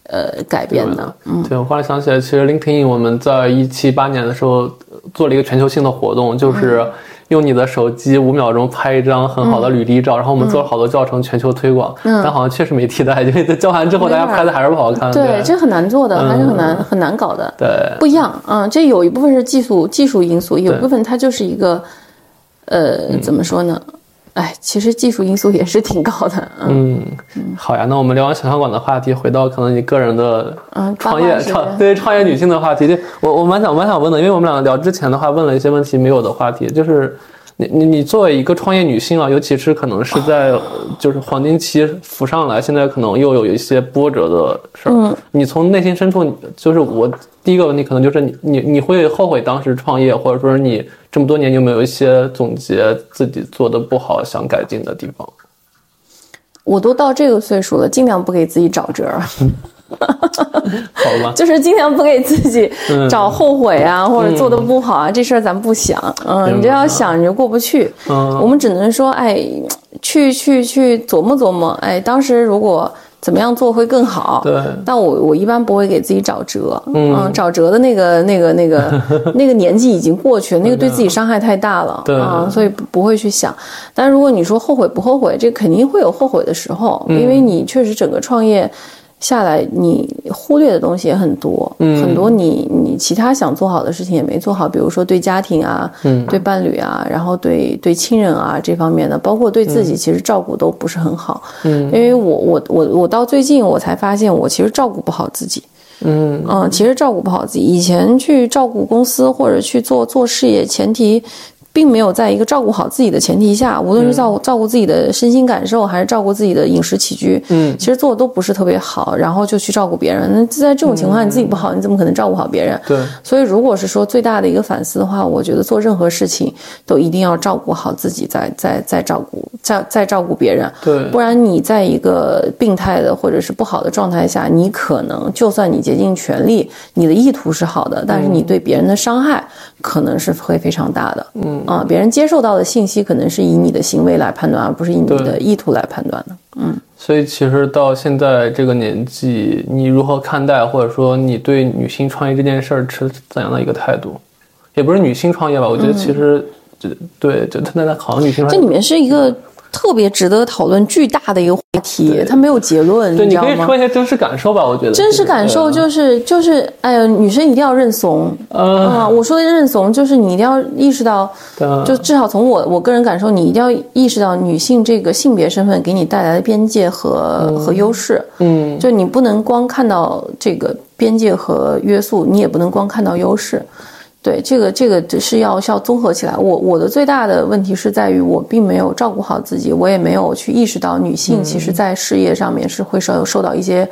呃，改变的，嗯，对我忽然想起来，其实 LinkedIn 我们在一七八年的时候做了一个全球性的活动，就是用你的手机五秒钟拍一张很好的履历照，然后我们做了好多教程全球推广，但好像确实没替代，因为在教完之后大家拍的还是不好看。对，这很难做的，还是很难很难搞的。对，不一样，嗯，这有一部分是技术技术因素，有一部分它就是一个，呃，怎么说呢？哎，其实技术因素也是挺高的。嗯，好呀，那我们聊完小餐馆的话题，回到可能你个人的嗯创业创对创业女性的话题，对我我蛮想蛮想问的，因为我们两个聊之前的话，问了一些问题没有的话题，就是。你你你作为一个创业女性啊，尤其是可能是在就是黄金期浮上来，现在可能又有一些波折的事儿。嗯，你从内心深处，就是我第一个问题，可能就是你你你会后悔当时创业，或者说你这么多年有没有一些总结自己做的不好想改进的地方？我都到这个岁数了，尽量不给自己找辙。好吧，就是尽量不给自己找后悔啊，或者做的不好啊，这事儿咱不想。嗯，你这要想，你就过不去。嗯，我们只能说，哎，去去去琢磨琢磨。哎，当时如果怎么样做会更好？对。但我我一般不会给自己找辙。嗯，找辙的那个那个那个 那个年纪已经过去了，那个对自己伤害太大了。对啊，所以不不会去想。但如果你说后悔不后悔，这肯定会有后悔的时候，因为你确实整个创业。下来，你忽略的东西也很多，嗯很多你你其他想做好的事情也没做好，比如说对家庭啊，嗯对伴侣啊，然后对对亲人啊这方面的，包括对自己，其实照顾都不是很好。嗯，因为我我我我到最近我才发现，我其实照顾不好自己。嗯嗯，其实照顾不好自己。以前去照顾公司或者去做做事业，前提。并没有在一个照顾好自己的前提下，无论是照顾照顾自己的身心感受，还是照顾自己的饮食起居，嗯，其实做的都不是特别好，然后就去照顾别人。那在这种情况下，你自己不好，你怎么可能照顾好别人？对。所以，如果是说最大的一个反思的话，我觉得做任何事情都一定要照顾好自己，再再再照顾，再再照顾别人。对。不然你在一个病态的或者是不好的状态下，你可能就算你竭尽全力，你的意图是好的，但是你对别人的伤害可能是会非常大的。嗯。啊，别人接受到的信息可能是以你的行为来判断，而不是以你的意图来判断的。嗯，所以其实到现在这个年纪，你如何看待，或者说你对女性创业这件事儿持怎样的一个态度？也不是女性创业吧，我觉得其实，嗯对，就现在好像女性这里面是一个。特别值得讨论、巨大的一个话题，它没有结论，对，你可以说一下真实感受吧？我觉得真实感受就是就是，哎呀，女生一定要认怂啊！我说的认怂就是你一定要意识到，就至少从我我个人感受，你一定要意识到女性这个性别身份给你带来的边界和和优势。嗯，就你不能光看到这个边界和约束，你也不能光看到优势。对这个，这个是要需要综合起来。我我的最大的问题是在于，我并没有照顾好自己，我也没有去意识到女性其实在事业上面是会受受到一些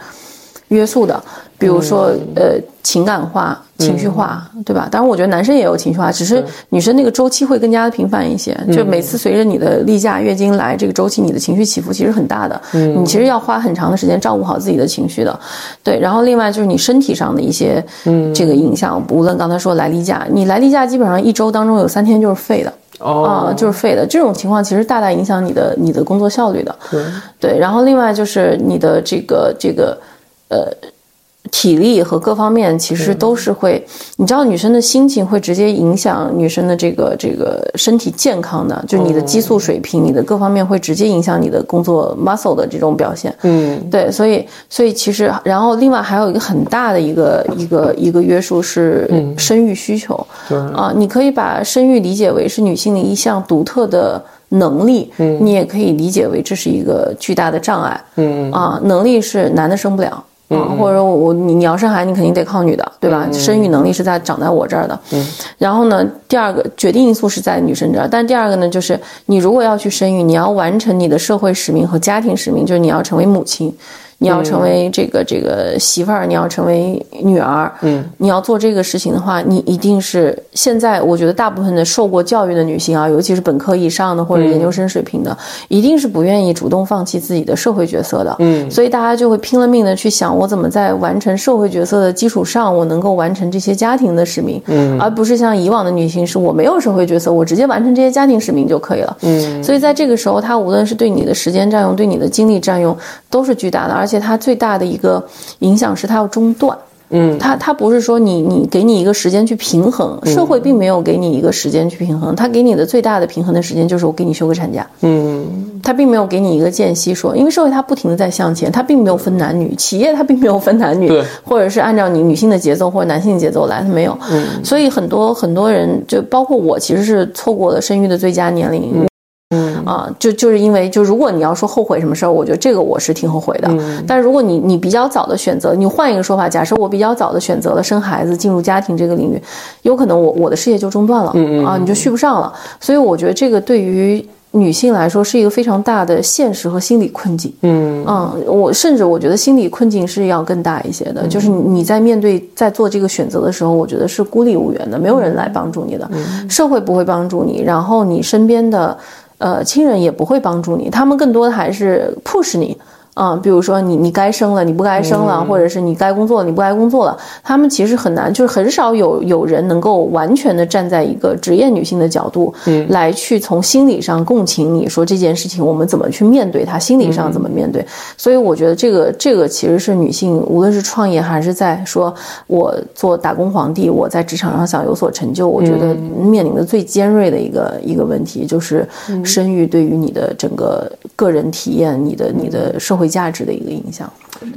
约束的，比如说呃情感化。情绪化，对吧？当然，我觉得男生也有情绪化，只是女生那个周期会更加的频繁一些。就每次随着你的例假、月经来，这个周期你的情绪起伏其实很大的。嗯，你其实要花很长的时间照顾好自己的情绪的。对，然后另外就是你身体上的一些，嗯，这个影响。无论刚才说来例假，你来例假基本上一周当中有三天就是废的。哦，啊，就是废的。这种情况其实大大影响你的你的工作效率的。对，对。然后另外就是你的这个这个，呃。体力和各方面其实都是会，你知道女生的心情会直接影响女生的这个这个身体健康的，就是你的激素水平，你的各方面会直接影响你的工作 muscle 的这种表现。嗯，对，所以所以其实，然后另外还有一个很大的一个一个一个约束是生育需求。对啊，你可以把生育理解为是女性的一项独特的能力，嗯，你也可以理解为这是一个巨大的障碍。嗯啊，能力是男的生不了。啊，或者说我你你要生孩子，你肯定得靠女的，对吧？生育能力是在长在我这儿的。嗯。然后呢，第二个决定因素是在女生这儿，但第二个呢，就是你如果要去生育，你要完成你的社会使命和家庭使命，就是你要成为母亲。你要成为这个这个媳妇儿，你要成为女儿，嗯，你要做这个事情的话，你一定是现在我觉得大部分的受过教育的女性啊，尤其是本科以上的或者研究生水平的，一定是不愿意主动放弃自己的社会角色的，嗯，所以大家就会拼了命的去想，我怎么在完成社会角色的基础上，我能够完成这些家庭的使命，嗯，而不是像以往的女性，是我没有社会角色，我直接完成这些家庭使命就可以了，嗯，所以在这个时候，它无论是对你的时间占用，对你的精力占用，都是巨大的，而且它最大的。一个影响是它要中断，嗯，它它不是说你你给你一个时间去平衡，社会并没有给你一个时间去平衡，它给你的最大的平衡的时间就是我给你休个产假，嗯，它并没有给你一个间隙说，因为社会它不停的在向前，它并没有分男女，企业它并没有分男女，对，或者是按照你女性的节奏或者男性的节奏来，它没有，嗯，所以很多很多人就包括我，其实是错过了生育的最佳年龄。嗯啊，就就是因为，就如果你要说后悔什么事儿，我觉得这个我是挺后悔的。嗯但如果你你比较早的选择，你换一个说法，假设我比较早的选择了生孩子，进入家庭这个领域，有可能我我的事业就中断了，嗯嗯啊，你就续不上了。所以我觉得这个对于女性来说是一个非常大的现实和心理困境。嗯嗯，我甚至我觉得心理困境是要更大一些的，就是你在面对在做这个选择的时候，我觉得是孤立无援的，没有人来帮助你的，社会不会帮助你，然后你身边的呃亲人也不会帮助你，他们更多的还是迫使你。啊、比如说你你该生了，你不该生了，或者是你该工作了，你不该工作了，他们其实很难，就是很少有有人能够完全的站在一个职业女性的角度，嗯。来去从心理上共情你说这件事情我们怎么去面对它，心理上怎么面对。所以我觉得这个这个其实是女性无论是创业还是在说我做打工皇帝，我在职场上想有所成就，我觉得面临的最尖锐的一个一个问题就是生育对于你的整个个人体验、你的你的社会价值的一个影响。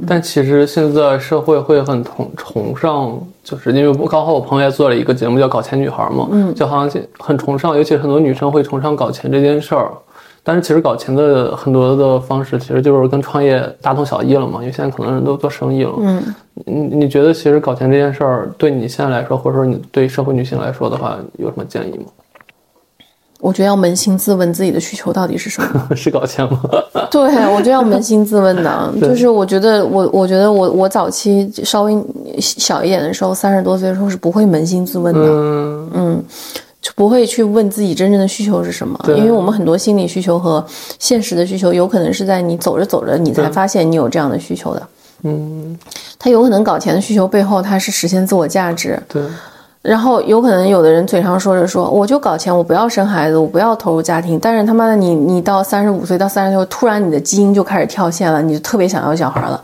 但其实现在社会会很崇崇尚，就是因为我刚好我朋友也做了一个节目叫《搞钱女孩》嘛，嗯，就好像很崇尚，尤其很多女生会崇尚搞钱这件事儿。但是其实搞钱的很多的方式，其实就是跟创业大同小异了嘛。因为现在可能人都做生意了，嗯，你你觉得其实搞钱这件事儿对你现在来说，或者说你对社会女性来说的话，有什么建议吗？我觉得要扪心自问自己的需求到底是什么。是搞钱吗？对，我就要扪心自问的，就是我觉得我我觉得我我早期稍微小一点的时候，三十多岁的时候是不会扪心自问的，嗯。嗯，就不会去问自己真正的需求是什么，因为我们很多心理需求和现实的需求，有可能是在你走着走着，你才发现你有这样的需求的。嗯，他有可能搞钱的需求背后，他是实现自我价值，对，然后有可能有的人嘴上说着说，我就搞钱，我不要生孩子，我不要投入家庭。但是他妈的你，你到三十五岁到三十岁，突然你的基因就开始跳线了，你就特别想要小孩了，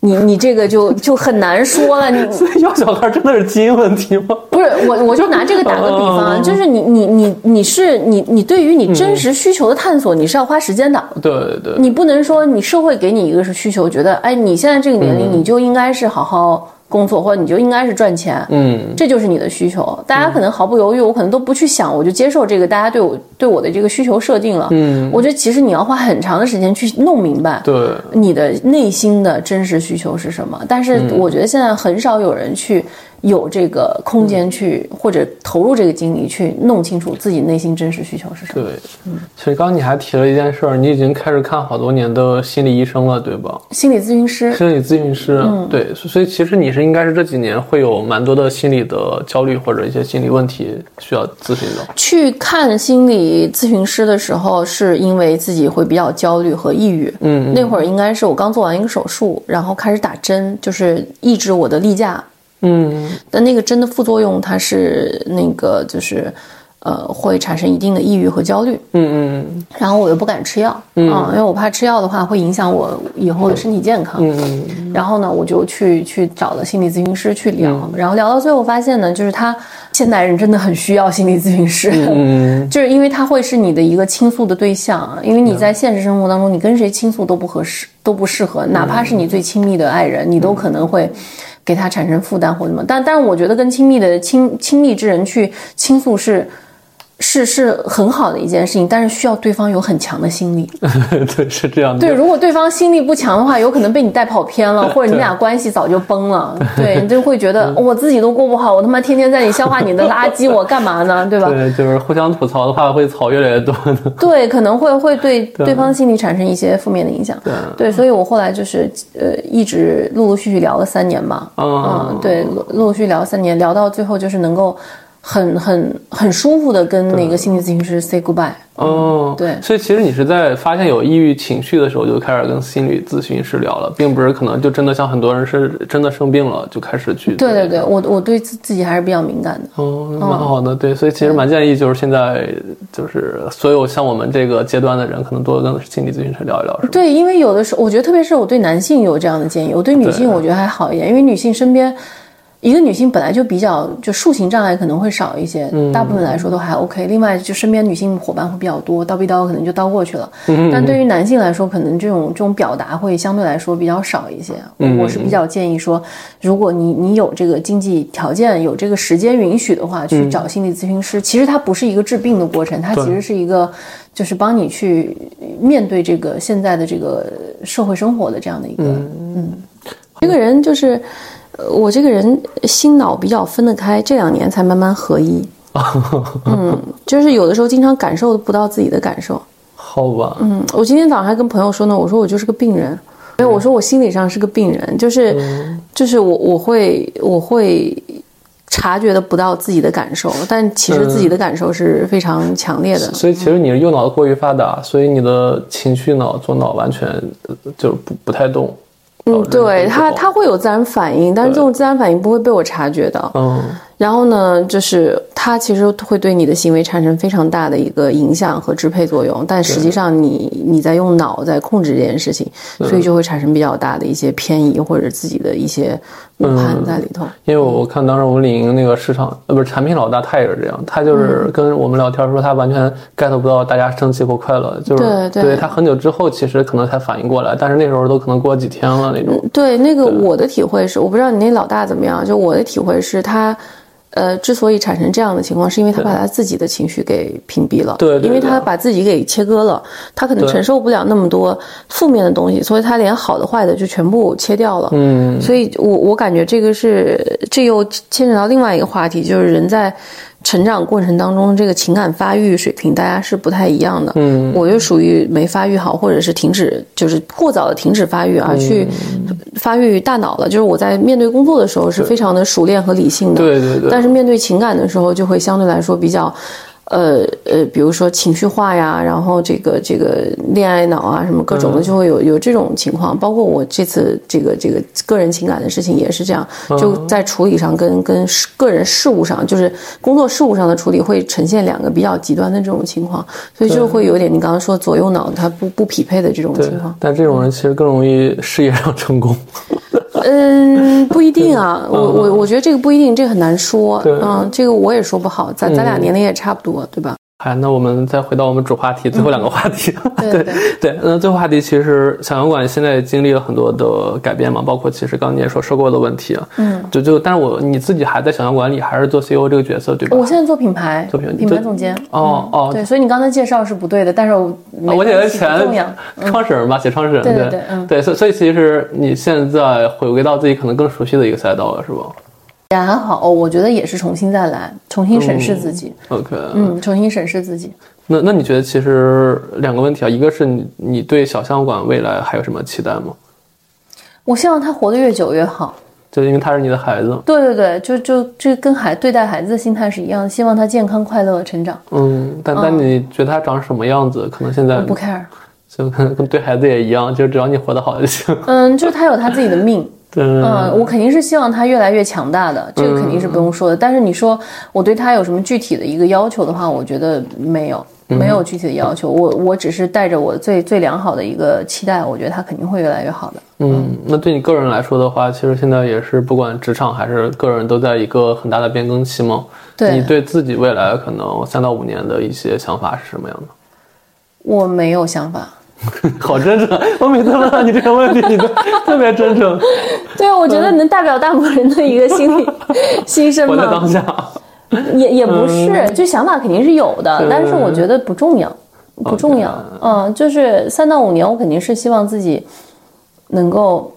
你你这个就就很难说了。你所以要小孩真的是基因问题吗？不是我，我就拿这个打个比方啊，就是你你你你是你你对于你真实需求的探索，你是要花时间的。对对，你不能说你社会给你一个是需求，觉得哎你现在这个年龄你就应该是好好工作，或者你就应该是赚钱。嗯这就是你的需求。大家可能毫不犹豫，我可能都不去想，我就接受这个大家对我对我的这个需求设定了。嗯，我觉得其实你要花很长的时间去弄明白对，你的内心的真实需求是什么。但是嗯我觉得现在很少有人去有这个空间去，或者投入这个精力去弄清楚自己内心真实需求是什么。对，嗯其实刚刚你还提了一件事儿，你已经开始看好多年的心理医生了，对吧？心理咨询师，心理咨询师，对，所以其实你是应该是这几年会有蛮多的心理的焦虑或者一些心理问题需要咨询的。去看心理咨询师的时候，是因为自己会比较焦虑和抑郁。嗯，那会儿应该是我刚做完一个手术，然后开始打针，就是抑制我的例假。嗯。但那个针的副作用，它是那个就是，呃，会产生一定的抑郁和焦虑。嗯嗯然后我又不敢吃药，嗯，因为我怕吃药的话会影响我以后的身体健康。嗯嗯然后呢，我就去去找了心理咨询师去聊，然后聊到最后发现呢，就是他现代人真的很需要心理咨询师，嗯就是因为他会是你的一个倾诉的对象，因为你在现实生活当中，你跟谁倾诉都不合适，都不适合，哪怕是你最亲密的爱人，你都可能会。给他产生负担或者什么，但但是我觉得跟亲密的亲亲密之人去倾诉是是是很好的一件事情，但是需要对方有很强的心理。嗯，对，是这样的。对，如果对方心力不强的话，有可能被你带跑偏了，或者你俩关系早就崩了。对你就会觉得我自己都过不好，我他妈天天在你消化你的垃圾，我干嘛呢？对吧？对，就是互相吐槽的话，会槽越来越多的。对，可能会会对对方心理产生一些负面的影响。对，所以我后来就是呃，一直陆陆续续聊了三年吧。嗯嗯，对，陆陆陆续聊三年，聊到最后就是能够很很很舒服的跟那个心理咨询师 say goodbye。哦，对所以其实你是在发现有抑郁情绪的时候就开始跟心理咨询师聊了，并不是可能就真的像很多人是真的生病了就开始去。对对对，我我对自自己还是比较敏感的。哦，蛮好的，对，所以其实蛮建议就是现在就是所有像我们这个阶段的人，可能多跟心理咨询师聊一聊，是吧？对，因为有的时候，我觉得特别是我对男性有这样的建议，我对女性我觉得还好一点，因为女性身边。一个女性本来就比较就树形障碍可能会少一些，大部分来说都还 OK。另外就身边女性伙伴会比较多，叨逼叨可能就叨过去了。但对于男性来说，可能这种这种表达会相对来说比较少一些。我是比较建议说，如果你你有这个经济条件，有这个时间允许的话，去找心理咨询师。其实它不是一个治病的过程，它其实是一个就是帮你去面对这个现在的这个社会生活的这样的一个嗯，这个人就是。我这个人心脑比较分得开，这两年才慢慢合一。嗯，就是有的时候经常感受不到自己的感受。好吧。嗯，我今天早上还跟朋友说呢，我说我就是个病人，没有我说我心理上是个病人，就是、嗯、就是我我会我会察觉得不到自己的感受，但其实自己的感受是非常强烈的。所以其实你是右脑过于发达，所以你的情绪脑左脑完全就不不太动。嗯，对他，他会有自然反应，但是这种自然反应不会被我察觉到。嗯，然后呢，就是它其实会对你的行为产生非常大的一个影响和支配作用，但实际上你你在用脑在控制这件事情，所以就会产生比较大的一些偏移或者自己的一些误判在里头。嗯、因为我看当时我们领营那个市场呃不是产品老大，他也是这样，他就是跟我们聊天说他完全 get 不到大家生气或快乐，就是对对他很久之后其实可能才反应过来，但是那时候都可能过几天了那种。对，那个我的体会是，我不知道你那老大怎么样，就我的体会是他。呃，之所以产生这样的情况，是因为他把他自己的情绪给屏蔽了，对，因为他把自己给切割了，他可能承受不了那么多负面的东西，所以他连好的坏的就全部切掉了。嗯，所以我我感觉这个是，这又牵扯到另外一个话题，就是人在成长过程当中，这个情感发育水平大家是不太一样的。嗯，我就属于没发育好，或者是停止，就是过早的停止发育而去发育大脑了。就是我在面对工作的时候是非常的熟练和理性的，对对对。但是面对情感的时候，就会相对来说比较。呃呃，比如说情绪化呀，然后这个这个恋爱脑啊，什么各种的，就会有有这种情况。包括我这次这个这个个人情感的事情也是这样，就在处理上跟跟个人事务上，就是工作事务上的处理会呈现两个比较极端的这种情况，所以就会有点你刚刚说左右脑它不不匹配的这种情况。但这种人其实更容易事业上成功。嗯，不一定啊，我我我觉得这个不一定，这个很难说。嗯，这个我也说不好，咱咱俩年龄也差不多，对吧？好，那我们再回到我们主话题，最后两个话题。对对对，那最后话题其实小洋馆现在经历了很多的改变嘛，包括其实刚你也说收购的问题啊。嗯，就就，但是我你自己还在小洋馆里，还是做 CEO 这个角色，对吧？我现在做品牌，做品品牌总监。哦哦，对，所以你刚才介绍是不对的，但是我我写的前 创始人吧，写创始人。对对对，嗯，对，所以所以其实你现在回归到自己可能更熟悉的一个赛道了，是吧？也还好，我觉得也是重新再来，重新审视自己。OK，嗯，重新审视自己。那那你觉得其实两个问题啊，一个是你你对小香馆未来还有什么期待吗？我希望他活得越久越好，就因为他是你的孩子。对对对，就就这跟孩对待孩子的心态是一样的，希望他健康快乐成长。嗯，但但你觉得他长什么样子？可能现在我不 care，就跟跟对孩子也一样，就只要你活得好就行。嗯，就是他有他自己的命。对，嗯，我肯定是希望他越来越强大的，这个肯定是不用说的。但是你说我对他有什么具体的一个要求的话，我觉得没有，没有具体的要求。我我只是带着我最最良好的一个期待，我觉得他肯定会越来越好的。嗯，那对你个人来说的话，其实现在也是不管职场还是个人，都在一个很大的变更期嘛。对你对自己未来可能三到五年的一些想法是什么样的？我没有想法。好真诚，我每次问到你这个问题，你都 特别真诚。对啊，我觉得能代表大部分人的一个心理 心声活在当，下。也也不是，就想法肯定是有的，但是我觉得不重要，不重要。嗯，就是三到五年，我肯定是希望自己能够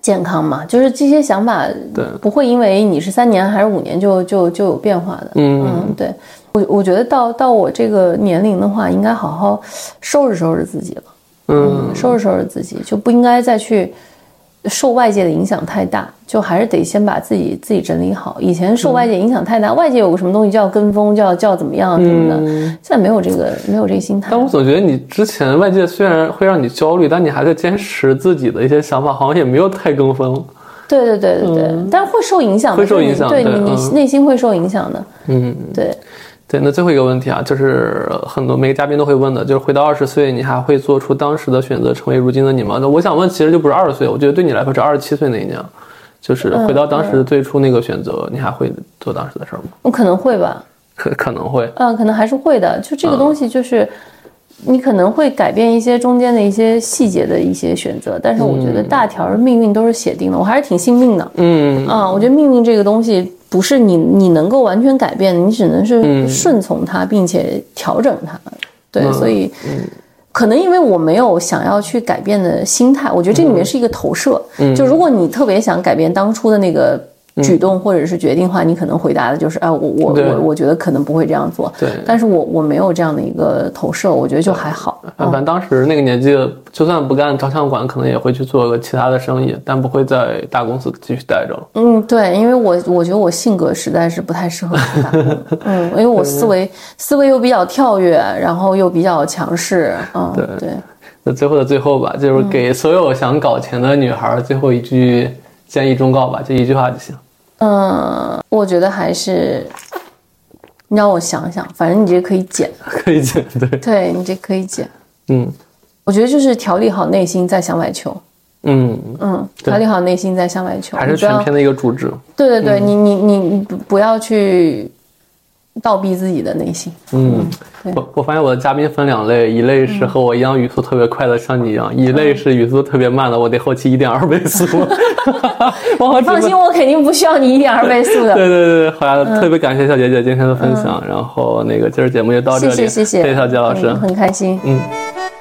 健康嘛，就是这些想法对不会因为你是三年还是五年就就就有变化的。嗯嗯，对我我觉得到到我这个年龄的话，应该好好收拾收拾自己了。嗯，收拾收拾自己，就不应该再去受外界的影响太大，就还是得先把自己自己整理好。以前受外界影响太大，外界有个什么东西就要跟风，就要就要怎么样什么的，现在没有这个没有这个心态但。我总觉得你之前外界虽然会让你焦虑，但你还在坚持自己的一些想法，好像也没有太跟风。对对对对对，但是会受影响的，会受影响对对你你嗯内心会受影响的。嗯，对，对。那最后一个问题啊，就是很多每个嘉宾都会问的，就是回到二十岁，你还会做出当时的选择，成为如今的你吗？那我想问，其实就不是二十岁，我觉得对你来说是二十七岁那一年，就是回到当时最初那个选择，你还会做当时的事儿吗？我可能会吧，可可能会。嗯，可能还是会的。就这个东西，就是你可能会改变一些中间的一些细节的一些选择，但是我觉得大条命运都是写定的，我还是挺信命的。嗯啊，我觉得命运这个东西不是你你能够完全改变的，你只能是顺从它，并且调整它。对，所以。可能因为我没有想要去改变的心态，我觉得这里面是一个投射。就如果你特别想改变当初的那个举动或者是决定的话，你可能回答的就是啊，我我我我觉得可能不会这样做。对但是我我没有这样的一个投射，我觉得就还好。反正当时那个年纪，就算不干照相馆，可能也会去做个其他的生意，但不会在大公司继续待着了。嗯，对，因为我我觉得我性格实在是不太适合 嗯，因为我思维思维又比较跳跃，然后又比较强势，嗯，对对，那最后的最后吧，就是给所有想搞钱的女孩儿最后一句建议忠告吧，就一句话就行。嗯，我觉得还是你让我想想，反正你这个可以剪，可以剪，对，对你这可以剪，嗯。我觉得就是调理好内心，再向外求，嗯，嗯，调理好内心，再向外求，还是全篇的一个主旨。对对对，你你你不要去倒逼自己的内心，嗯，对我我发现我的嘉宾分两类，一类是和我一样语速特别快的，像你一样；一类是语速特别慢的，我得后期一点二倍速。往往放心，我肯定不需要你一点二倍速的。对对对，好呀，特别感谢小姐姐今天的分享，然后那个今儿节目就到这里，谢谢谢谢，谢谢小杰老师嗯，很开心。嗯。嗯。